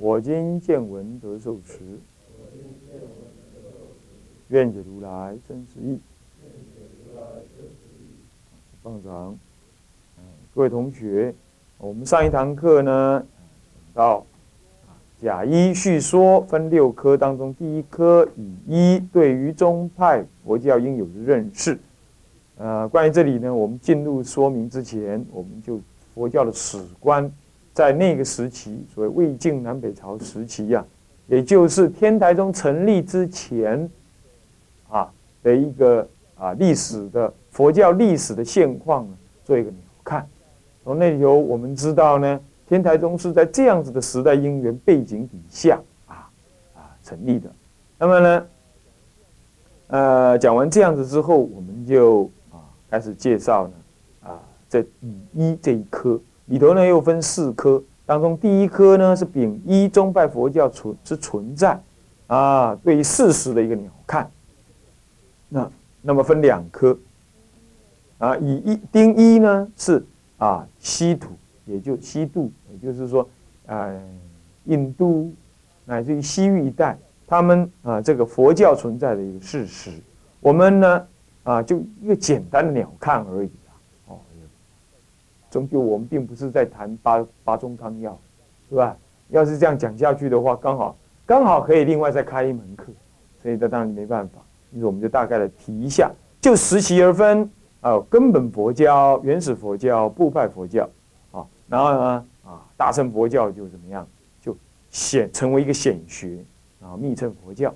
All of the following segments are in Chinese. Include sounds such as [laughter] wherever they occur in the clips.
我今见闻得受持，愿解如来真实义。放掌。各位同学，我们上一堂课呢，到甲一叙说分六科当中，第一科以一对于宗派佛教应有的认识。呃，关于这里呢，我们进入说明之前，我们就佛教的史观。在那个时期，所谓魏晋南北朝时期呀，也就是天台宗成立之前，啊的一个啊历史的佛教历史的现况呢，做一个鸟看。从那里头我们知道呢，天台宗是在这样子的时代因缘背景底下啊啊成立的。那么呢，呃，讲完这样子之后，我们就啊开始介绍呢啊这一这一科。里头呢又分四科，当中第一科呢是丙一宗派佛教存之存在，啊，对于事实的一个鸟瞰。那那么分两科，啊，以一丁一呢是啊西土，也就西度，也就是说，啊，印度乃至于西域一带，他们啊这个佛教存在的一个事实，我们呢啊就一个简单的鸟瞰而已。终究我们并不是在谈八八宗纲要，是吧？要是这样讲下去的话，刚好刚好可以另外再开一门课，所以这当然没办法。因此我们就大概的提一下，就时期而分啊，根本佛教、原始佛教、部派佛教啊，然后呢啊，大乘佛教就怎么样，就显成为一个显学啊，密乘佛教。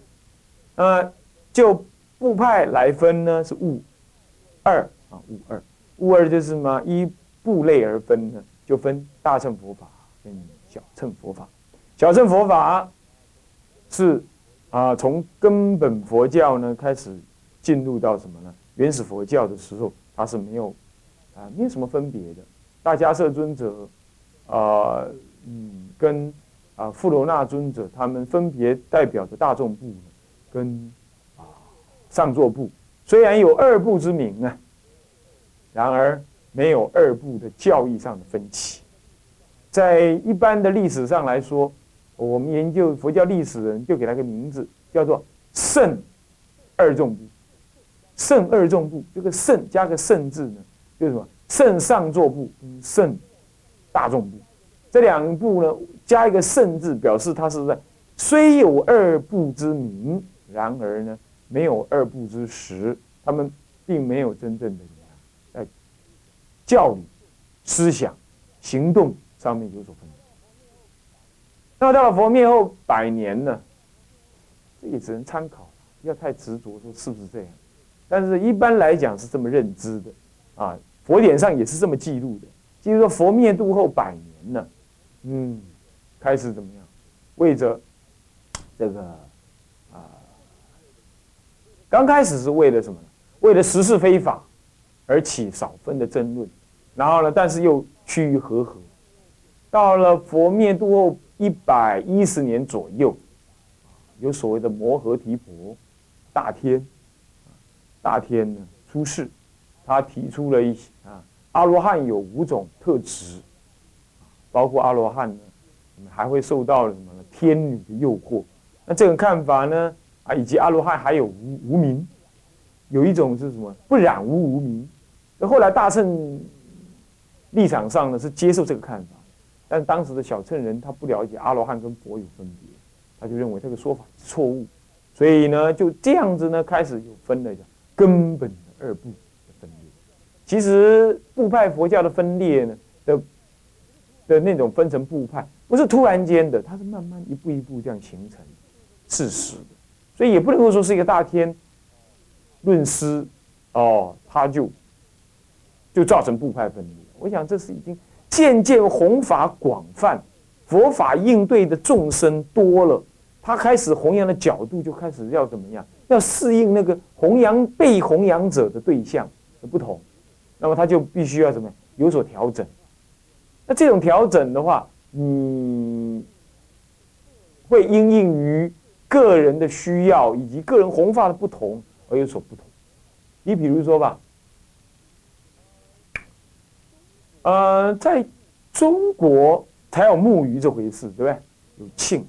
那么就部派来分呢，是物二啊，物二，物二就是什么一。部类而分呢，就分大乘佛法跟小乘佛法。小乘佛法是啊，从根本佛教呢开始进入到什么呢？原始佛教的时候，它是没有啊，没有什么分别的。大迦摄尊者啊，嗯，跟啊富罗那尊者，他们分别代表着大众部跟啊上座部，虽然有二部之名啊，然而。没有二部的教义上的分歧，在一般的历史上来说，我们研究佛教历史人就给他个名字，叫做圣二众部。圣二众部，这个圣加个圣字呢，就是什么？圣上座部圣大众部这两部呢，加一个圣字，表示它是在虽有二部之名，然而呢，没有二部之实，他们并没有真正的。教理、思想、行动上面有所分别。那到了佛灭后百年呢？这也只能参考，不要太执着说是不是这样。但是一般来讲是这么认知的啊，佛典上也是这么记录的。就是说佛灭度后百年呢，嗯，开始怎么样？为着这个啊，刚开始是为了什么呢？为了实事非法而起少分的争论。然后呢？但是又趋于和合。到了佛灭度后一百一十年左右，有所谓的摩诃提婆大天，大天呢出世，他提出了一些啊，阿罗汉有五种特质，包括阿罗汉呢，还会受到什么呢？天女的诱惑。那这种看法呢？啊，以及阿罗汉还有无无名，有一种是什么？不染污无名。那后来大圣。立场上呢是接受这个看法，但当时的小乘人他不了解阿罗汉跟佛有分别，他就认为这个说法是错误，所以呢就这样子呢开始有分了根本的二部的分裂。其实部派佛教的分裂呢的的那种分成部派，不是突然间的，它是慢慢一步一步这样形成事实的，所以也不能够说是一个大天论师哦，他就就造成部派分裂。我想这是已经渐渐弘法广泛，佛法应对的众生多了，他开始弘扬的角度就开始要怎么样？要适应那个弘扬被弘扬者的对象的不同，那么他就必须要怎么样有所调整？那这种调整的话，你会因应于个人的需要以及个人弘法的不同而有所不同。你比如说吧，呃，在中国才有木鱼这回事，对不对？有磬。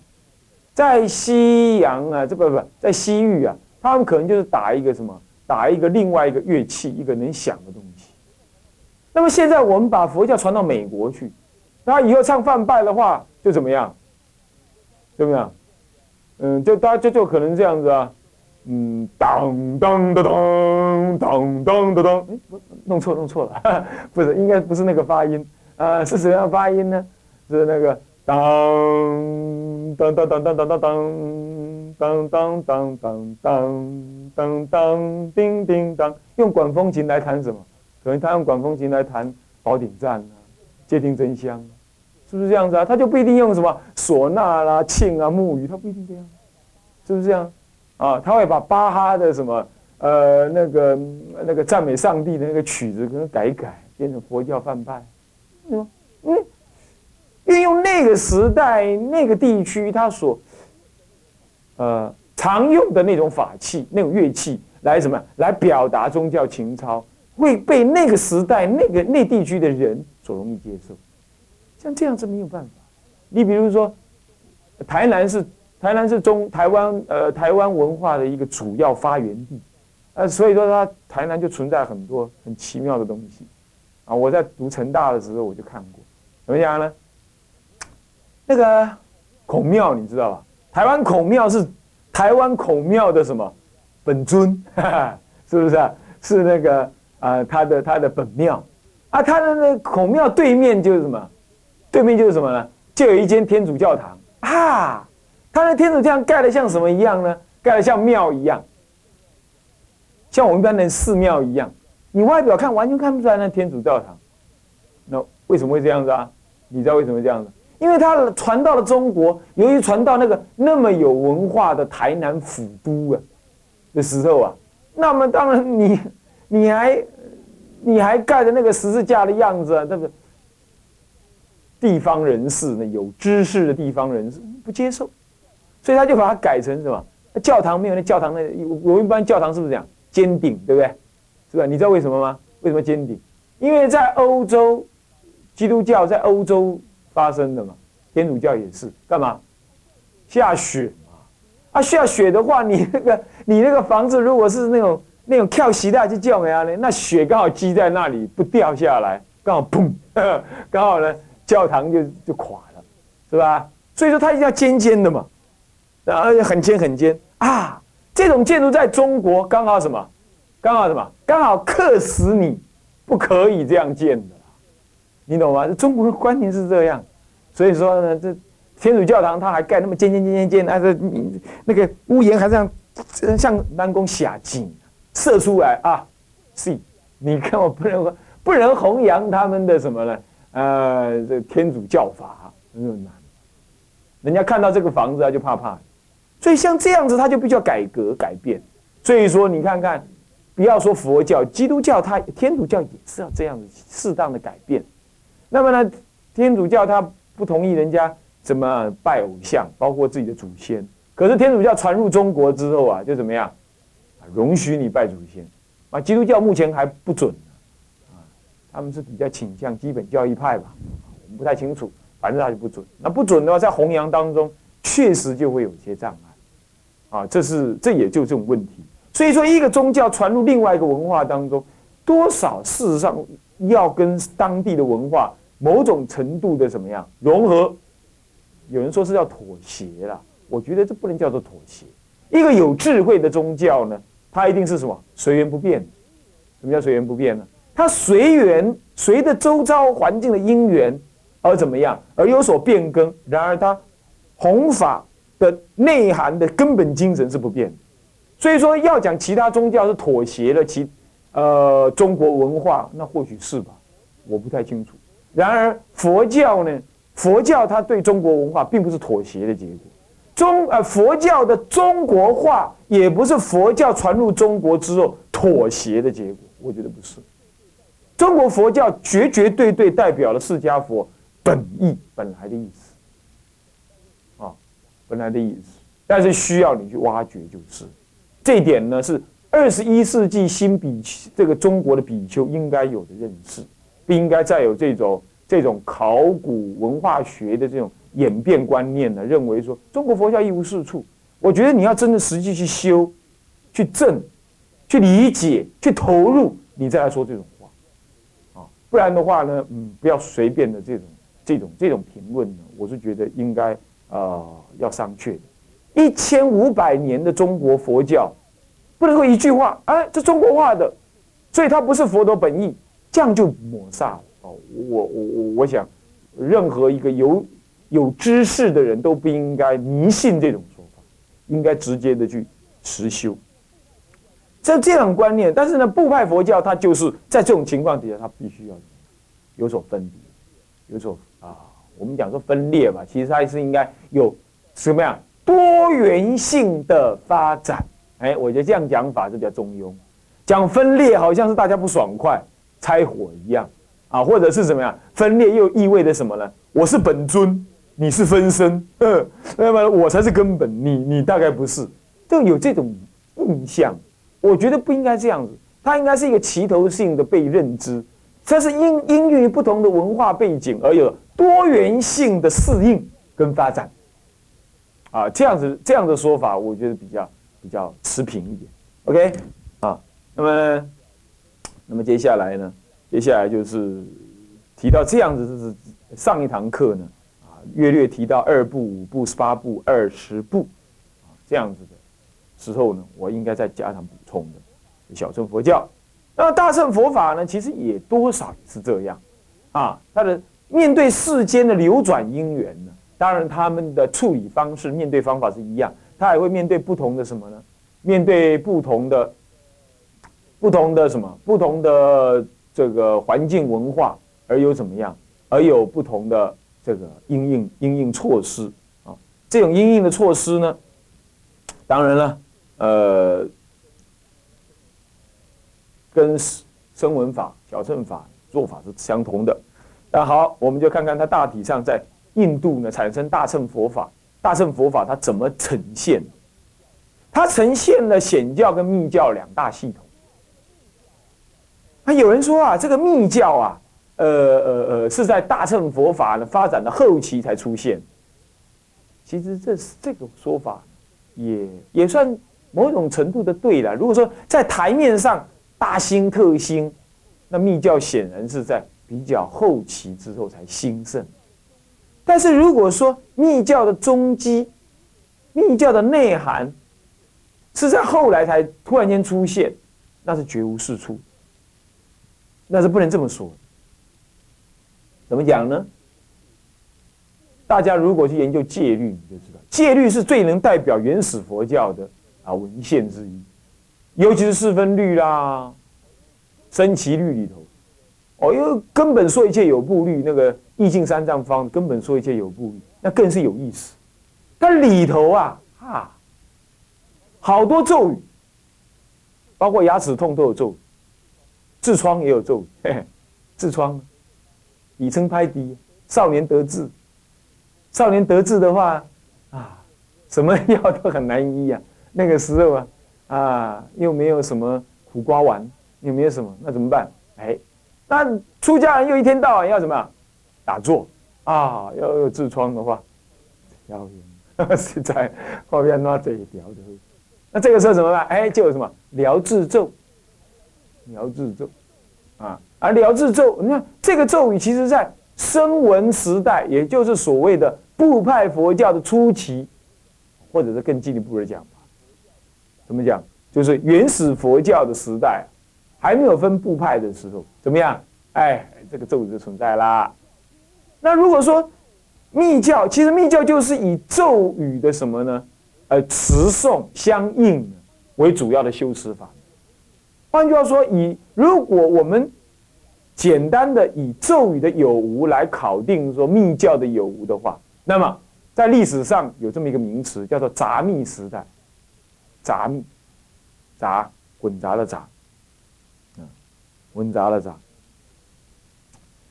在西洋啊，这不不，在西域啊，他们可能就是打一个什么，打一个另外一个乐器，一个能响的东西。那么现在我们把佛教传到美国去，那以后唱梵拜的话，就怎么样？怎么样？嗯，就大家就就可能这样子啊，嗯，当当当当当当当当，哎，弄错弄错了，[laughs] 不是，应该不是那个发音啊，是什么样发音呢？是那个。当当当当当当当当当当当当当当叮叮当，用管风琴来弹什么？可能他用管风琴来弹《宝鼎赞》啊，《戒定真香》，是不是这样子啊？他就不一定用什么唢呐啦、磬啊、木鱼，他不一定这样，是不是这样？啊，他会把巴哈的什么呃那个那个赞美上帝的那个曲子，可能改一改，变成佛教范拜，嗯嗯。运用那个时代、那个地区他所呃常用的那种法器、那种乐器来什么来表达宗教情操，会被那个时代、那个那地区的人所容易接受。像这样子没有办法。你比如说，台南是台南是中台湾呃台湾文化的一个主要发源地，呃，所以说它台南就存在很多很奇妙的东西啊。我在读成大的时候我就看过，怎么讲呢？那个孔庙你知道吧？台湾孔庙是台湾孔庙的什么本尊？[laughs] 是不是啊？是那个啊，他的他的本庙啊，他的那孔庙对面就是什么？对面就是什么呢？就有一间天主教堂啊！他的天主教盖的像什么一样呢？盖的像庙一样，像我们一般的寺庙一样。你外表看完全看不出来那天主教堂。那为什么会这样子啊？你知道为什么这样子？因为他传到了中国，由于传到那个那么有文化的台南府都啊的时候啊，那么当然你你还你还盖的那个十字架的样子啊，那个地方人士呢，有知识的地方人士不接受，所以他就把它改成什么？教堂没有那教堂的我一般教堂是不是这样尖顶，对不对？是吧？你知道为什么吗？为什么尖顶？因为在欧洲，基督教在欧洲。发生的嘛，天主教也是干嘛？下雪嘛，啊下雪的话，你那个你那个房子如果是那种那种跳席带去叫么样呢？那雪刚好积在那里不掉下来，刚好砰，[laughs] 刚好呢教堂就就垮了，是吧？所以说它一定要尖尖的嘛，而且很尖很尖啊。这种建筑在中国刚好什么？刚好什么？刚好克死你，不可以这样建的。你懂吗？中国的观念是这样，所以说呢，这天主教堂它还盖那么尖尖尖尖尖，那个那个屋檐还这样，像南宫霞井射出来啊！是，你看我不能不能弘扬他们的什么呢？呃，这天主教法很难，人家看到这个房子啊就怕怕，所以像这样子他就必须要改革改变。所以说你看看，不要说佛教、基督教，它天主教也是要这样子适当的改变。那么呢，天主教他不同意人家怎么拜偶像，包括自己的祖先。可是天主教传入中国之后啊，就怎么样，容许你拜祖先。啊，基督教目前还不准，啊，他们是比较倾向基本教义派吧，我们不太清楚，反正他就不准。那不准的话，在弘扬当中确实就会有些障碍，啊，这是这也就这种问题。所以说，一个宗教传入另外一个文化当中，多少事实上要跟当地的文化。某种程度的怎么样融合？有人说是要妥协了，我觉得这不能叫做妥协。一个有智慧的宗教呢，它一定是什么随缘不变。什么叫随缘不变呢？它随缘随着周遭环境的因缘而怎么样而有所变更。然而它弘法的内涵的根本精神是不变的。所以说要讲其他宗教是妥协了其呃中国文化，那或许是吧，我不太清楚。然而佛教呢？佛教它对中国文化并不是妥协的结果，中呃佛教的中国化，也不是佛教传入中国之后妥协的结果，我觉得不是。中国佛教绝绝对对代表了释迦佛本意本来的意思，本来的意思，但是需要你去挖掘，就是这一点呢，是二十一世纪新比这个中国的比丘应该有的认识，不应该再有这种这种考古文化学的这种。演变观念呢，认为说中国佛教一无是处。我觉得你要真的实际去修、去证、去理解、去投入，你再来说这种话，啊，不然的话呢，嗯，不要随便的这种、这种、这种评论呢，我是觉得应该啊要商榷。一千五百年的中国佛教，不能够一句话，哎，这中国化的，所以它不是佛陀本意，这样就抹煞了。我我我我想，任何一个有。有知识的人都不应该迷信这种说法，应该直接的去实修。这这样观念，但是呢，部派佛教它就是在这种情况底下，它必须要有所分别，有所啊，我们讲说分裂吧，其实它是应该有什么样多元性的发展。哎，我觉得这样讲法是比较中庸。讲分裂好像是大家不爽快拆伙一样啊，或者是怎么样分裂又意味着什么呢？我是本尊。你是分身，嗯，那么我才是根本，你你大概不是，就有这种印象。我觉得不应该这样子，它应该是一个齐头性的被认知，它是因因于不同的文化背景而有多元性的适应跟发展。啊，这样子这样的说法，我觉得比较比较持平一点。OK，啊，那么那么接下来呢？接下来就是提到这样子，就是上一堂课呢。啊略略提到二部、五部、十八部、二十部，啊，这样子的时候呢，我应该再加上补充的。小乘佛教，那大乘佛法呢，其实也多少是这样，啊，它的面对世间的流转因缘呢，当然他们的处理方式、面对方法是一样，他还会面对不同的什么呢？面对不同的、不同的什么？不同的这个环境文化，而有怎么样？而有不同的。这个应应应应措施啊，这种应应的措施呢，当然了，呃，跟声闻法、小乘法做法是相同的。那好，我们就看看它大体上在印度呢产生大乘佛法，大乘佛法它怎么呈现？它呈现了显教跟密教两大系统。那有人说啊，这个密教啊。呃呃呃，是在大乘佛法呢发展的后期才出现。其实这是这个说法，也也算某种程度的对了。如果说在台面上大兴特兴，那密教显然是在比较后期之后才兴盛。但是如果说密教的踪基、密教的内涵是在后来才突然间出现，那是绝无是处，那是不能这么说。怎么讲呢？大家如果去研究戒律，你就知道，戒律是最能代表原始佛教的啊文献之一，尤其是四分律啦、升旗律里头，哦，因为根本说一切有部律，那个意境三藏方根本说一切有部律，那更是有意思。它里头啊，啊，好多咒语，包括牙齿痛都有咒语，痔疮也有咒语，痔疮。底称拍低，少年得志，少年得志的话，啊，什么药都很难医呀。那个时候啊，啊，又没有什么苦瓜丸，又没有什么，那怎么办？哎，那出家人又一天到晚要什么？打坐啊，要有痔疮的话，要实 [laughs] 在后边那这一条的。那这个时候怎么办？哎，就有什么疗治咒，疗治咒，啊。而疗治咒，你看这个咒语，其实在声闻时代，也就是所谓的部派佛教的初期，或者是更进一步的讲，怎么讲？就是原始佛教的时代，还没有分部派的时候，怎么样？哎，这个咒语就存在啦。那如果说密教，其实密教就是以咒语的什么呢？呃，词诵相应为主要的修持法。换句话说，以如果我们简单的以咒语的有无来考定说密教的有无的话，那么在历史上有这么一个名词，叫做杂密时代。杂密，杂混杂的杂，混杂了杂。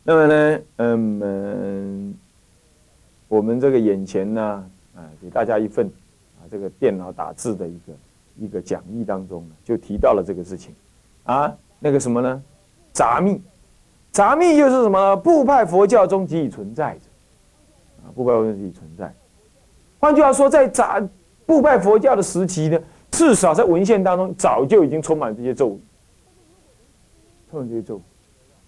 那么呢，嗯，我们这个眼前呢，啊，给大家一份啊，这个电脑打字的一个一个讲义当中呢，就提到了这个事情，啊，那个什么呢？杂密，杂密就是什么？部派佛教中即已存在着，啊，部派佛教即已存在。换句话说，在杂部派佛教的时期呢。至少在文献当中，早就已经充满这些咒语，充满这些咒。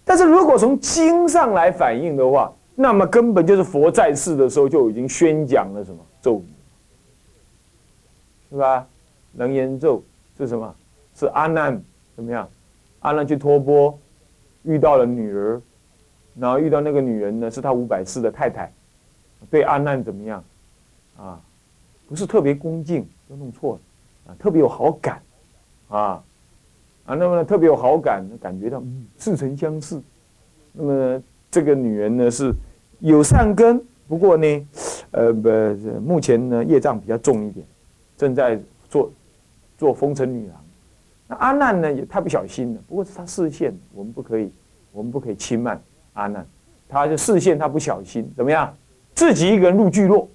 但是如果从经上来反映的话，那么根本就是佛在世的时候就已经宣讲了什么咒语，是吧？楞严咒是什么？是阿难怎么样？阿难去托钵，遇到了女儿，然后遇到那个女人呢，是他五百世的太太，对阿难怎么样？啊，不是特别恭敬，都弄错了。啊，特别有好感，啊，啊，那么呢，特别有好感，感觉到似曾相识。那么这个女人呢是有善根，不过呢，呃，不，目前呢业障比较重一点，正在做做风尘女郎。那阿难呢也太不小心了，不过是他视线，我们不可以，我们不可以轻慢阿难。他就视线他不小心，怎么样？自己一个人入聚落。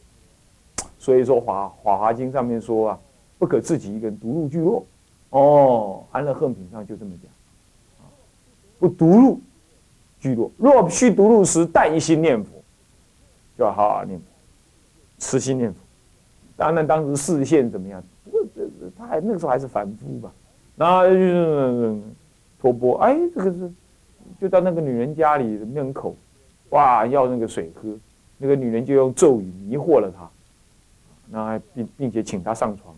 所以说《华华华经》上面说啊。不可自己一个人独入聚落，哦，安乐恨品上就这么讲，不独入居落，若须独入时，但一心念佛，就要好好念佛，慈心念佛。当然，当时视线怎么样？不过这他还那个时候还是凡夫吧，然后就是托钵，哎，这个是就到那个女人家里门口，哇，要那个水喝，那个女人就用咒语迷惑了他，然后并并且请他上床。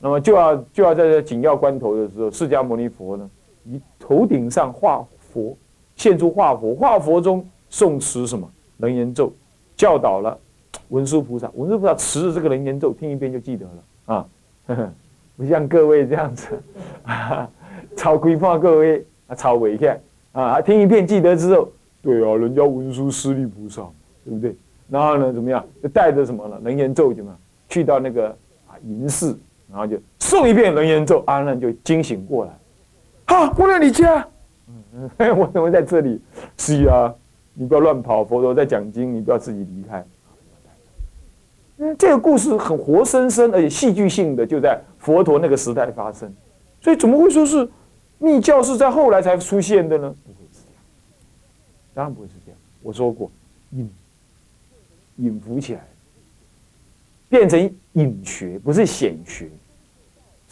那么就要就要在这紧要关头的时候，释迦牟尼佛呢，以头顶上画佛，现出画佛，画佛中诵持什么楞严咒，教导了文殊菩萨，文殊菩萨持着这个楞严咒，听一遍就记得了啊呵呵，不像各位这样子，[laughs] 超规范各位啊，超违看啊，听一遍记得之后，对啊，人家文殊师利菩萨，对不对？然后呢，怎么样？就带着什么呢？楞严咒怎么去到那个啊银寺。然后就诵一遍楞严咒，阿难就惊醒过来。啊，我在你家，我怎么在这里？是啊，你不要乱跑，佛陀在讲经，你不要自己离开。嗯，这个故事很活生生而且戏剧性的，就在佛陀那个时代发生。所以怎么会说是密教是在后来才出现的呢？不会是这样，当然不会是这样。我说过，隐隐伏起来。变成隐学，不是显学，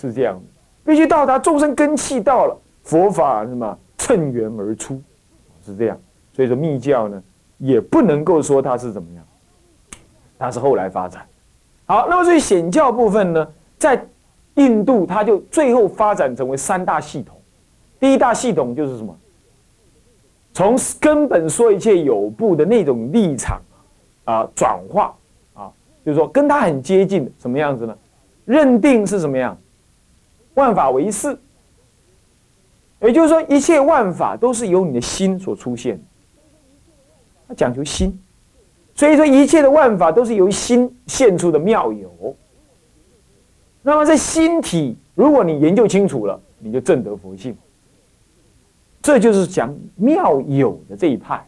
是这样的。必须到达众生根气到了，佛法什么趁缘而出，是这样。所以说密教呢，也不能够说它是怎么样，它是后来发展。好，那么所以显教部分呢，在印度，它就最后发展成为三大系统。第一大系统就是什么？从根本说一切有部的那种立场啊，转化。就是说，跟他很接近什么样子呢？认定是什么样？万法唯识，也就是说，一切万法都是由你的心所出现。他讲究心，所以说一切的万法都是由心现出的妙有。那么在心体，如果你研究清楚了，你就证得佛性。这就是讲妙有的这一派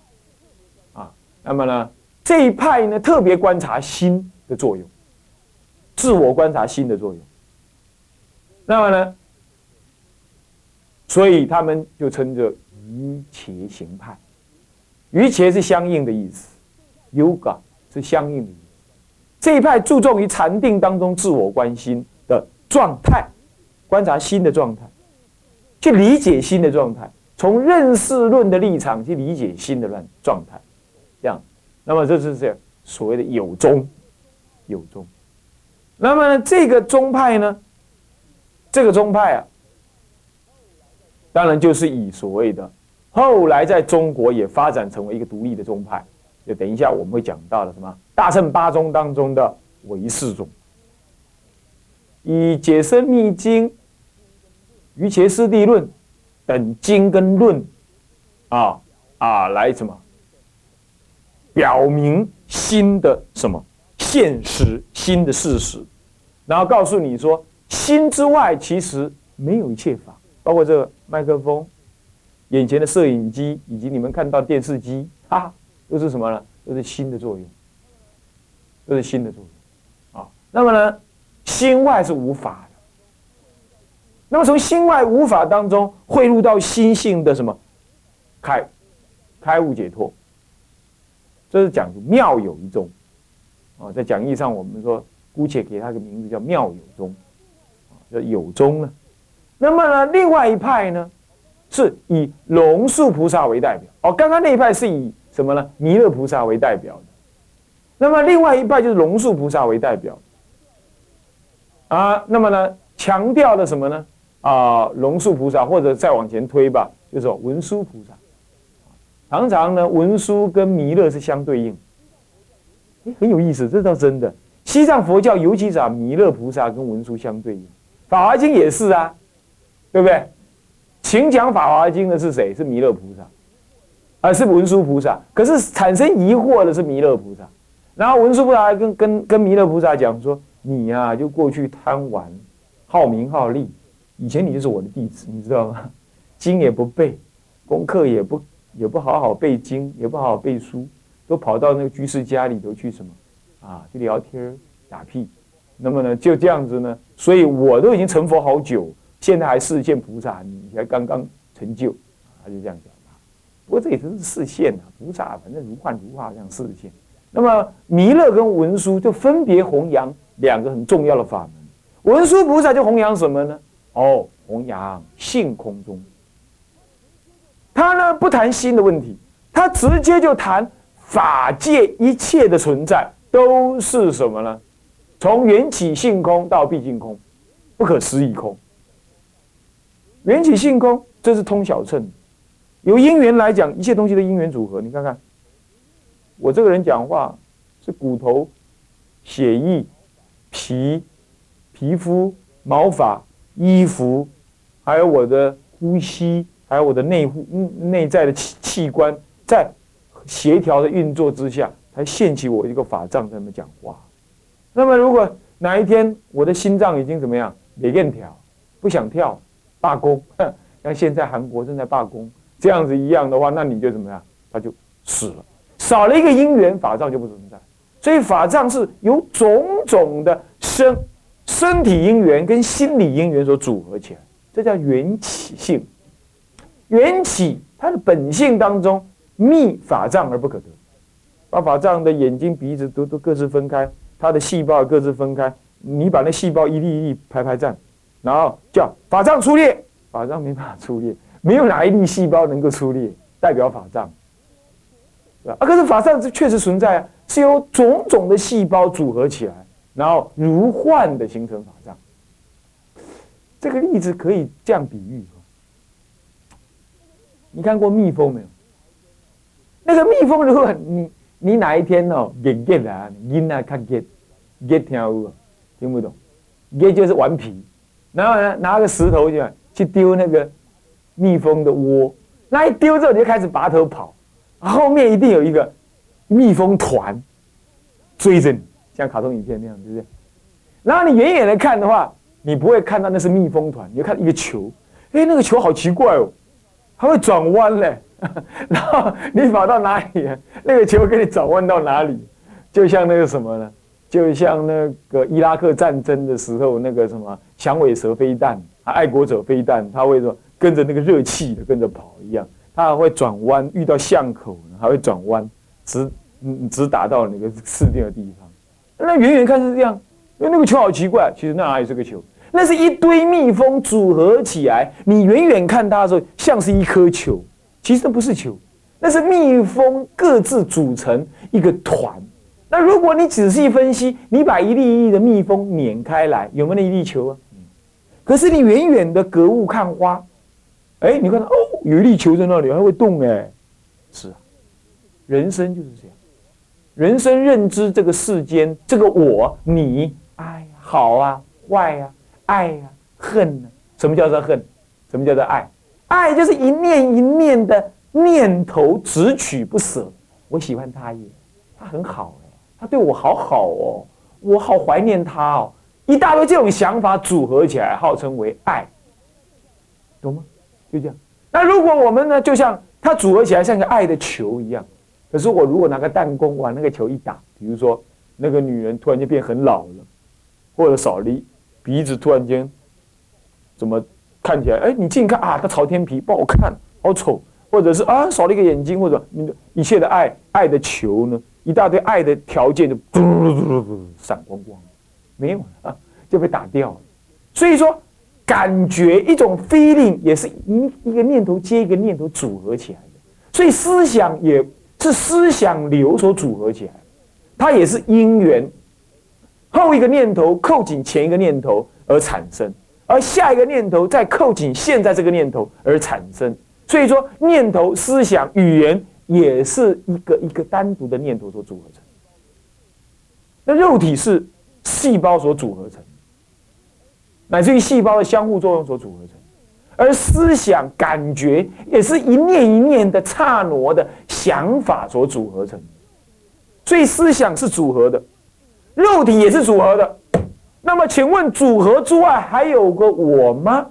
啊。那么呢，这一派呢，特别观察心。的作用，自我观察心的作用。那么呢？所以他们就称作瑜伽行派。瑜伽是相应的意思，yoga 是相应的意思。这一派注重于禅定当中自我观心的状态，观察心的状态，去理解心的状态，从认识论的立场去理解心的乱状态。这样，那么这是这所谓的有中。有宗，那么？这个宗派呢？这个宗派啊，当然就是以所谓的后来在中国也发展成为一个独立的宗派。就等一下我们会讲到的什么大乘八宗当中的唯识宗，以解深密经、瑜伽师地论等经跟论啊啊来什么表明新的什么？现实新的事实，然后告诉你说，心之外其实没有一切法，包括这个麦克风、眼前的摄影机以及你们看到电视机，哈，都是什么呢？都是心的作用，都是心的作用啊。那么呢，心外是无法的。那么从心外无法当中汇入到心性的什么开开悟解脱，这是讲妙有一宗啊，在讲义上我们说姑且给他个名字叫妙有宗啊，叫有宗呢。那么呢，另外一派呢是以龙树菩萨为代表哦，刚刚那一派是以什么呢？弥勒菩萨为代表的。那么另外一派就是龙树菩萨为代表啊。那么呢，强调的什么呢？啊，龙树菩萨，或者再往前推吧，就是文殊菩萨。常常呢，文殊跟弥勒是相对应。很有意思，这倒真的。西藏佛教尤其讲弥勒菩萨跟文殊相对应，《法华经》也是啊，对不对？请讲《法华经》的是谁？是弥勒菩萨，啊是文殊菩萨。可是产生疑惑的是弥勒菩萨。然后文殊菩萨还跟跟跟弥勒菩萨讲说：“你呀，就过去贪玩，好名好利。”以前你就是我的弟子，你知道吗？[laughs] 经也不背，功课也不也不好好背经，也不好好背书，都跑到那个居士家里头去什么啊？去聊天打屁。那么呢，就这样子呢，所以我都已经成佛好久，现在还视现菩萨，你才刚刚成就，他就这样讲。不过这也是视现啊，菩萨反正如幻如化这样视现。那么弥勒跟文殊就分别弘扬两个很重要的法门。文殊菩萨就弘扬什么呢？哦，弘扬性空中，他呢不谈心的问题，他直接就谈法界一切的存在都是什么呢？从缘起性空到毕竟空，不可思议空。缘起性空，这是通晓称。由因缘来讲，一切东西的因缘组合。你看看，我这个人讲话是骨头、血液、皮、皮肤、毛发。衣服，还有我的呼吸，还有我的内护内在的器器官，在协调的运作之下，才献起我一个法杖在那讲话。那么，如果哪一天我的心脏已经怎么样，没链条，不想跳，罢工，像现在韩国正在罢工这样子一样的话，那你就怎么样？他就死了，少了一个因缘，法杖就不存在。所以法杖是由种种的生。身体因缘跟心理因缘所组合起来，这叫缘起性。缘起它的本性当中，密法障而不可得。把法障的眼睛、鼻子都都各自分开，它的细胞各自分开。你把那细胞一粒一粒排排站，然后叫法障出列，法障没法出列，没有哪一粒细胞能够出列，代表法障。啊，可是法障是确实存在啊，是由种种的细胞组合起来。然后如幻的形成法障，这个例子可以这样比喻。你看过蜜蜂没有？那个蜜蜂，如果你你哪一天哦，你 get 啊，音啊看见，眼听有听不懂，？get 就是顽皮，然后呢拿个石头去去丢那个蜜蜂的窝，那一丢之后你就开始拔头跑，后面一定有一个蜜蜂团追着你。像卡通影片那样，对不对？然后你远远的看的话，你不会看到那是蜜蜂团，你就看一个球。哎，那个球好奇怪哦，它会转弯嘞。[laughs] 然后你跑到哪里，那个球给你转弯到哪里？就像那个什么呢？就像那个伊拉克战争的时候，那个什么响尾蛇飞弹、爱国者飞弹，它会说跟着那个热气的跟着跑一样，它还会转弯，遇到巷口还会转弯，直嗯直打到那个刺定的地方。那远远看是这样，因为那个球好奇怪，其实那哪里是个球？那是一堆蜜蜂组合起来。你远远看它的时候，像是一颗球，其实那不是球，那是蜜蜂各自组成一个团。那如果你仔细分析，你把一粒一粒的蜜蜂碾开来，有没有那一粒球啊？可是你远远的隔物看花，哎，你看到哦，有一粒球在那里，还会动哎。是啊，人生就是这样。人生认知这个世间，这个我、你，哎，好啊，坏啊，爱啊，恨呢？什么叫做恨？什么叫做爱？爱就是一念一念的念头，只取不舍。我喜欢他耶，他很好哎，他对我好好哦，我好怀念他哦，一大堆这种想法组合起来，号称为爱，懂吗？就这样。那如果我们呢，就像它组合起来像个爱的球一样，可是我如果拿个弹弓往那个球一打，比如说那个女人突然间变很老了，或者少了鼻子，突然间怎么看起来？哎，你近看啊，它朝天皮不好看，好丑。或者是啊，少了一个眼睛，或者你的一切的爱爱的球呢，一大堆爱的条件就嘟嘟嘟嘟闪光光，没有了啊，就被打掉了。所以说，感觉一种 feeling 也是一一个念头接一个念头组合起来的，所以思想也是思想流所组合起来，它也是因缘后一个念头扣紧前一个念头而产生，而下一个念头再扣紧现在这个念头而产生。所以说，念头、思想、语言也是一个一个单独的念头所组合成。那肉体是细胞所组合成，乃至于细胞的相互作用所组合成，而思想、感觉也是一念一念的刹那的想法所组合成。所以思想是组合的，肉体也是组合的。那么，请问组合之外还有个我吗？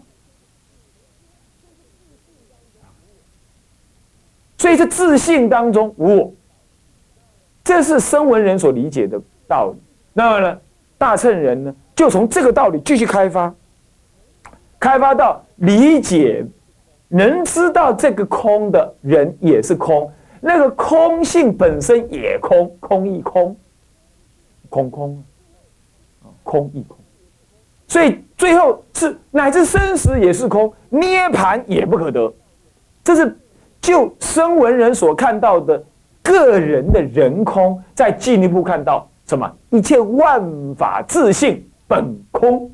所以，这自信当中，我，这是声闻人所理解的道理。那么呢，大乘人呢，就从这个道理继续开发，开发到理解，能知道这个空的人也是空，那个空性本身也空，空亦空，空空，空亦空。所以最后是乃至生死也是空，涅盘也不可得，这是。就声闻人所看到的个人的人空，再进一步看到什么？一切万法自性本空。